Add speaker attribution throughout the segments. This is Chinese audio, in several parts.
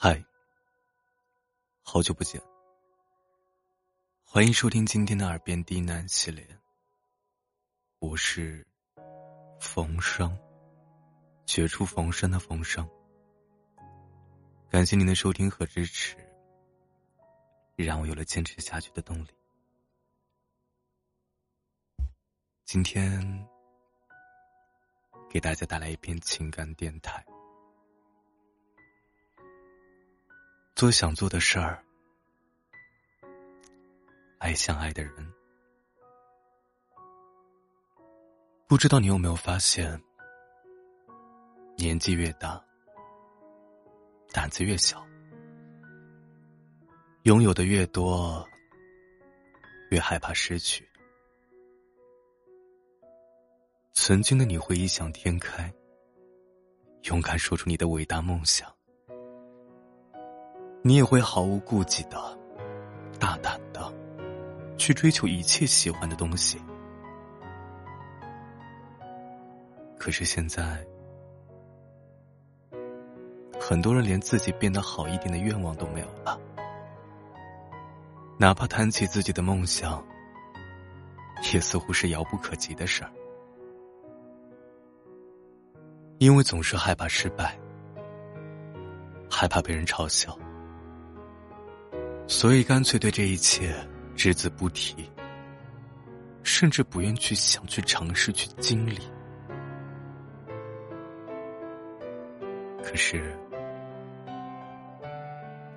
Speaker 1: 嗨，好久不见，欢迎收听今天的耳边低喃系列。我是冯生，绝处逢生的冯生。感谢您的收听和支持，让我有了坚持下去的动力。今天给大家带来一篇情感电台。做想做的事儿，爱相爱的人。不知道你有没有发现，年纪越大，胆子越小，拥有的越多，越害怕失去。曾经的你会异想天开，勇敢说出你的伟大梦想。你也会毫无顾忌的、大胆的去追求一切喜欢的东西。可是现在，很多人连自己变得好一点的愿望都没有了，哪怕谈起自己的梦想，也似乎是遥不可及的事儿，因为总是害怕失败，害怕被人嘲笑。所以，干脆对这一切只字不提，甚至不愿去想、去尝试、去经历。可是，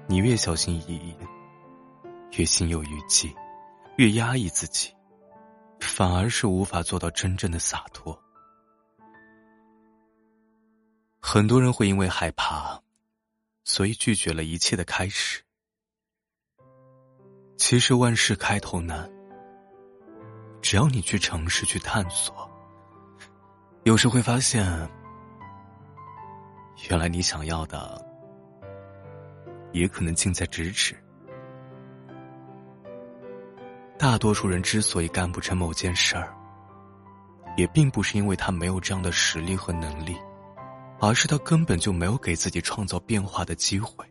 Speaker 1: 你越小心翼翼，越心有余悸，越压抑自己，反而是无法做到真正的洒脱。很多人会因为害怕，所以拒绝了一切的开始。其实万事开头难，只要你去尝试、去探索，有时会发现，原来你想要的，也可能近在咫尺。大多数人之所以干不成某件事儿，也并不是因为他没有这样的实力和能力，而是他根本就没有给自己创造变化的机会。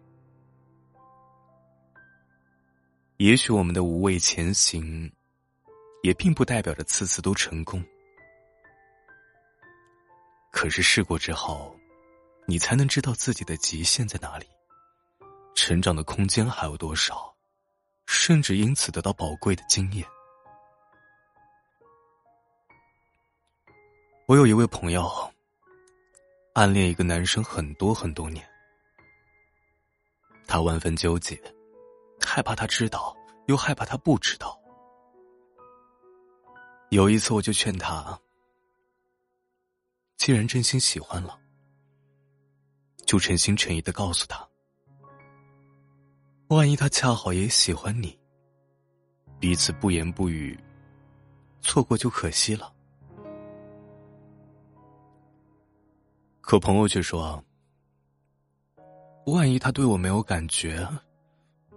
Speaker 1: 也许我们的无畏前行，也并不代表着次次都成功。可是试过之后，你才能知道自己的极限在哪里，成长的空间还有多少，甚至因此得到宝贵的经验。我有一位朋友，暗恋一个男生很多很多年，他万分纠结。害怕他知道，又害怕他不知道。有一次，我就劝他：既然真心喜欢了，就诚心诚意的告诉他。万一他恰好也喜欢你，彼此不言不语，错过就可惜了。可朋友却说：万一他对我没有感觉？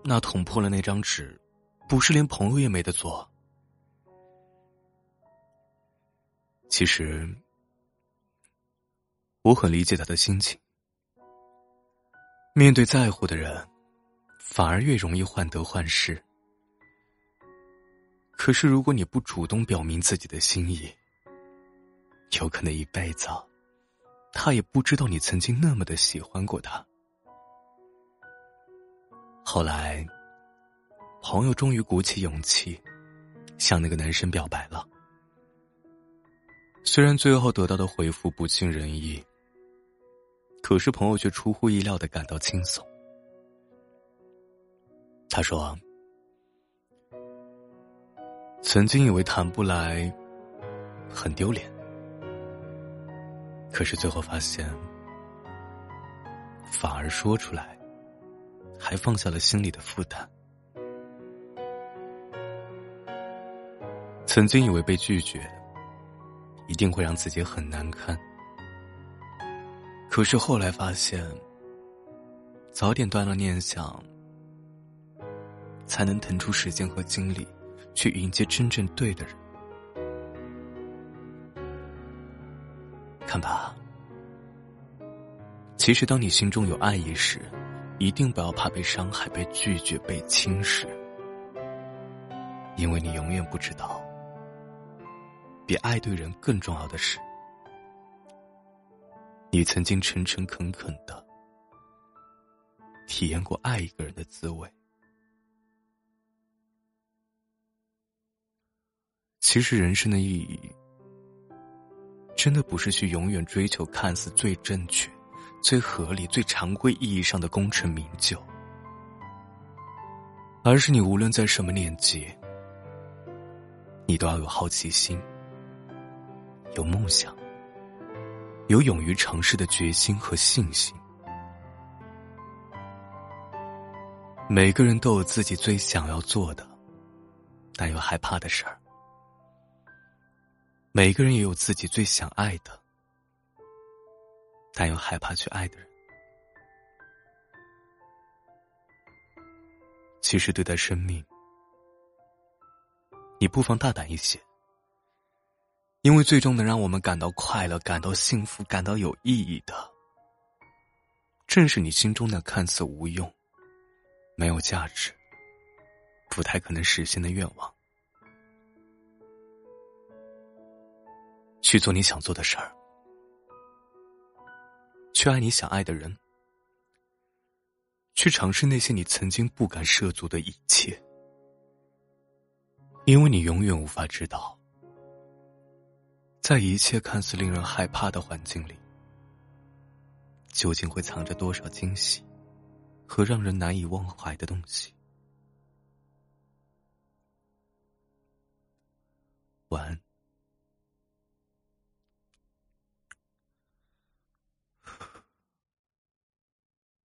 Speaker 1: 那捅破了那张纸，不是连朋友也没得做。其实，我很理解他的心情。面对在乎的人，反而越容易患得患失。可是，如果你不主动表明自己的心意，有可能一辈子，他也不知道你曾经那么的喜欢过他。后来，朋友终于鼓起勇气，向那个男生表白了。虽然最后得到的回复不尽人意，可是朋友却出乎意料的感到轻松。他说：“曾经以为谈不来，很丢脸，可是最后发现，反而说出来。”还放下了心里的负担。曾经以为被拒绝一定会让自己很难堪，可是后来发现，早点断了念想，才能腾出时间和精力去迎接真正对的人。看吧，其实当你心中有爱意时。一定不要怕被伤害、被拒绝、被轻视，因为你永远不知道，比爱对人更重要的是，你曾经诚诚恳恳的体验过爱一个人的滋味。其实，人生的意义，真的不是去永远追求看似最正确。最合理、最常规意义上的功成名就，而是你无论在什么年纪，你都要有好奇心，有梦想，有勇于尝试的决心和信心。每个人都有自己最想要做的，但又害怕的事儿；每个人也有自己最想爱的。但又害怕去爱的人，其实对待生命，你不妨大胆一些，因为最终能让我们感到快乐、感到幸福、感到有意义的，正是你心中那看似无用、没有价值、不太可能实现的愿望。去做你想做的事儿。去爱你想爱的人，去尝试那些你曾经不敢涉足的一切，因为你永远无法知道，在一切看似令人害怕的环境里，究竟会藏着多少惊喜和让人难以忘怀的东西。晚安。